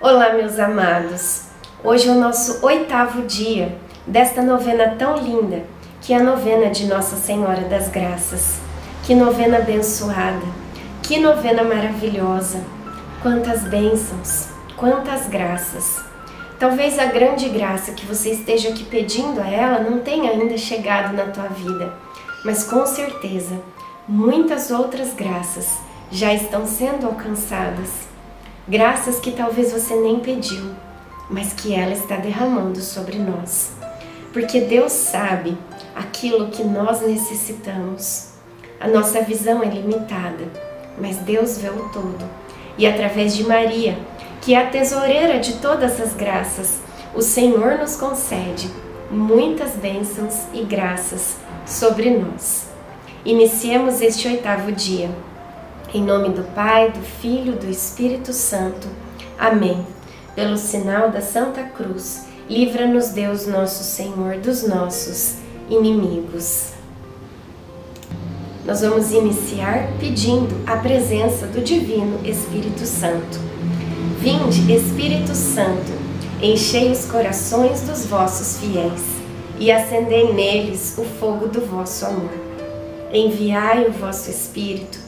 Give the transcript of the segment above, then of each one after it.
Olá, meus amados. Hoje é o nosso oitavo dia desta novena tão linda, que é a novena de Nossa Senhora das Graças. Que novena abençoada, que novena maravilhosa. Quantas bênçãos, quantas graças. Talvez a grande graça que você esteja aqui pedindo a ela não tenha ainda chegado na tua vida, mas com certeza muitas outras graças já estão sendo alcançadas graças que talvez você nem pediu, mas que ela está derramando sobre nós. Porque Deus sabe aquilo que nós necessitamos. A nossa visão é limitada, mas Deus vê o todo. E através de Maria, que é a tesoureira de todas as graças, o Senhor nos concede muitas bênçãos e graças sobre nós. Iniciemos este oitavo dia em nome do Pai, do Filho, do Espírito Santo. Amém. Pelo sinal da Santa Cruz, livra-nos Deus nosso Senhor dos nossos inimigos. Nós vamos iniciar pedindo a presença do Divino Espírito Santo. Vinde, Espírito Santo, enchei os corações dos vossos fiéis e acendei neles o fogo do vosso amor. Enviai o vosso Espírito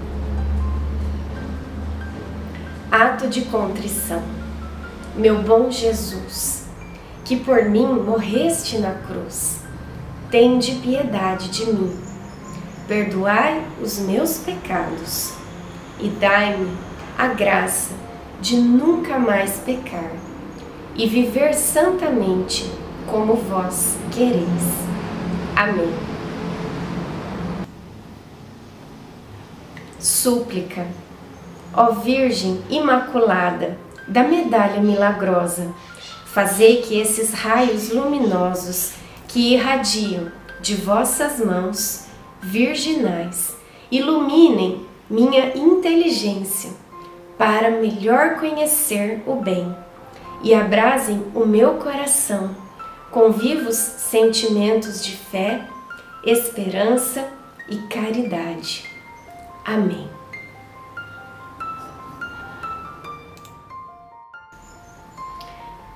ato de contrição. Meu bom Jesus, que por mim morreste na cruz, tende piedade de mim. Perdoai os meus pecados e dai-me a graça de nunca mais pecar e viver santamente como vós quereis. Amém. Súplica Ó Virgem Imaculada da Medalha Milagrosa, fazei que esses raios luminosos que irradiam de vossas mãos virginais iluminem minha inteligência para melhor conhecer o bem e abrasem o meu coração com vivos sentimentos de fé, esperança e caridade. Amém.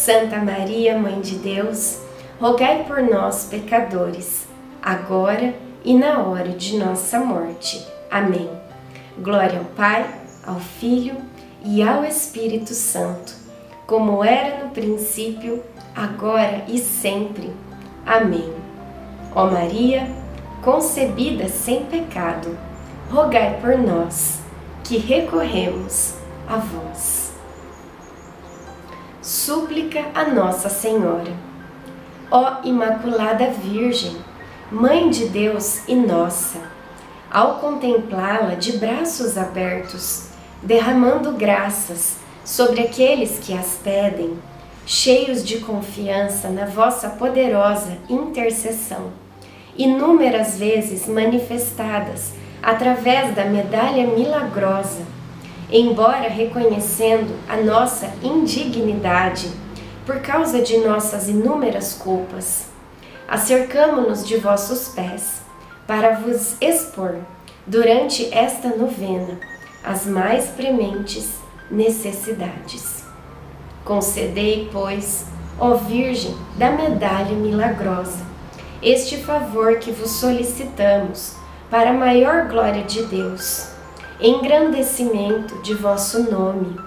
Santa Maria, Mãe de Deus, rogai por nós, pecadores, agora e na hora de nossa morte. Amém. Glória ao Pai, ao Filho e ao Espírito Santo, como era no princípio, agora e sempre. Amém. Ó Maria, concebida sem pecado, rogai por nós, que recorremos a vós. Súplica a Nossa Senhora. Ó Imaculada Virgem, Mãe de Deus e nossa, ao contemplá-la de braços abertos, derramando graças sobre aqueles que as pedem, cheios de confiança na vossa poderosa intercessão, inúmeras vezes manifestadas através da medalha milagrosa embora reconhecendo a nossa indignidade, por causa de nossas inúmeras culpas. Acercamo-nos de vossos pés, para vos expor, durante esta novena, as mais prementes necessidades. Concedei, pois, ó Virgem da medalha milagrosa, este favor que vos solicitamos para a maior glória de Deus, engrandecimento de vosso nome,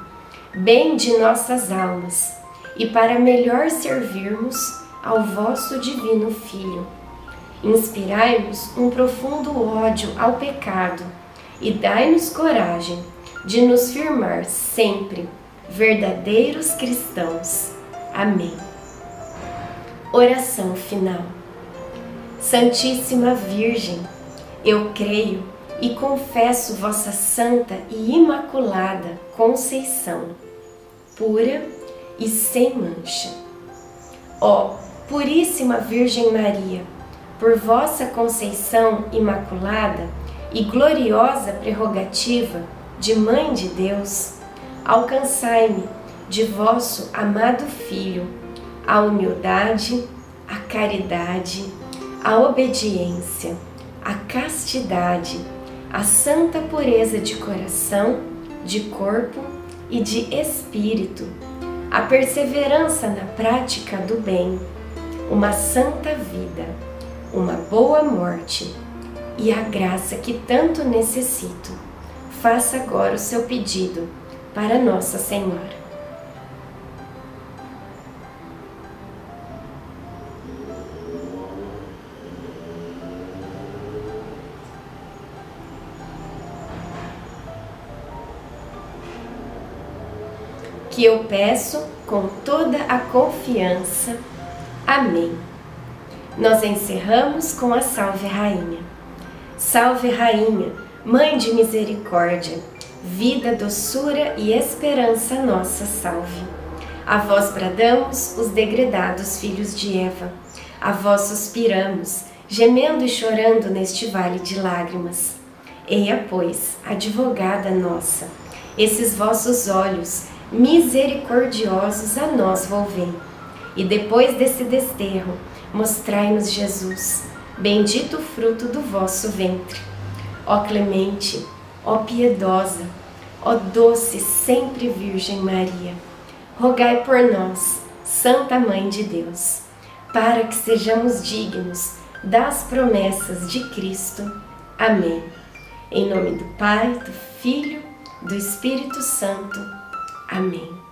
bem de nossas almas, e para melhor servirmos ao vosso divino Filho. Inspirai-nos um profundo ódio ao pecado e dai-nos coragem de nos firmar sempre verdadeiros cristãos. Amém. Oração final. Santíssima Virgem, eu creio e confesso vossa santa e imaculada Conceição, pura e sem mancha. Ó Puríssima Virgem Maria, por vossa Conceição imaculada e gloriosa prerrogativa de Mãe de Deus, alcançai-me de vosso amado Filho a humildade, a caridade, a obediência, a castidade, a santa pureza de coração, de corpo e de espírito, a perseverança na prática do bem, uma santa vida, uma boa morte e a graça que tanto necessito. Faça agora o seu pedido para Nossa Senhora. Que eu peço com toda a confiança. Amém. Nós encerramos com a Salve Rainha. Salve Rainha, Mãe de Misericórdia, vida, doçura e esperança nossa, salve. A vós bradamos, os degredados filhos de Eva. A vós suspiramos, gemendo e chorando neste vale de lágrimas. Eia, pois, advogada nossa, esses vossos olhos misericordiosos a nós volvei. E depois desse desterro, mostrai-nos Jesus, bendito o fruto do vosso ventre. Ó clemente, ó piedosa, ó doce sempre Virgem Maria, rogai por nós, Santa Mãe de Deus, para que sejamos dignos das promessas de Cristo. Amém. Em nome do Pai, do Filho, do Espírito Santo. Amém.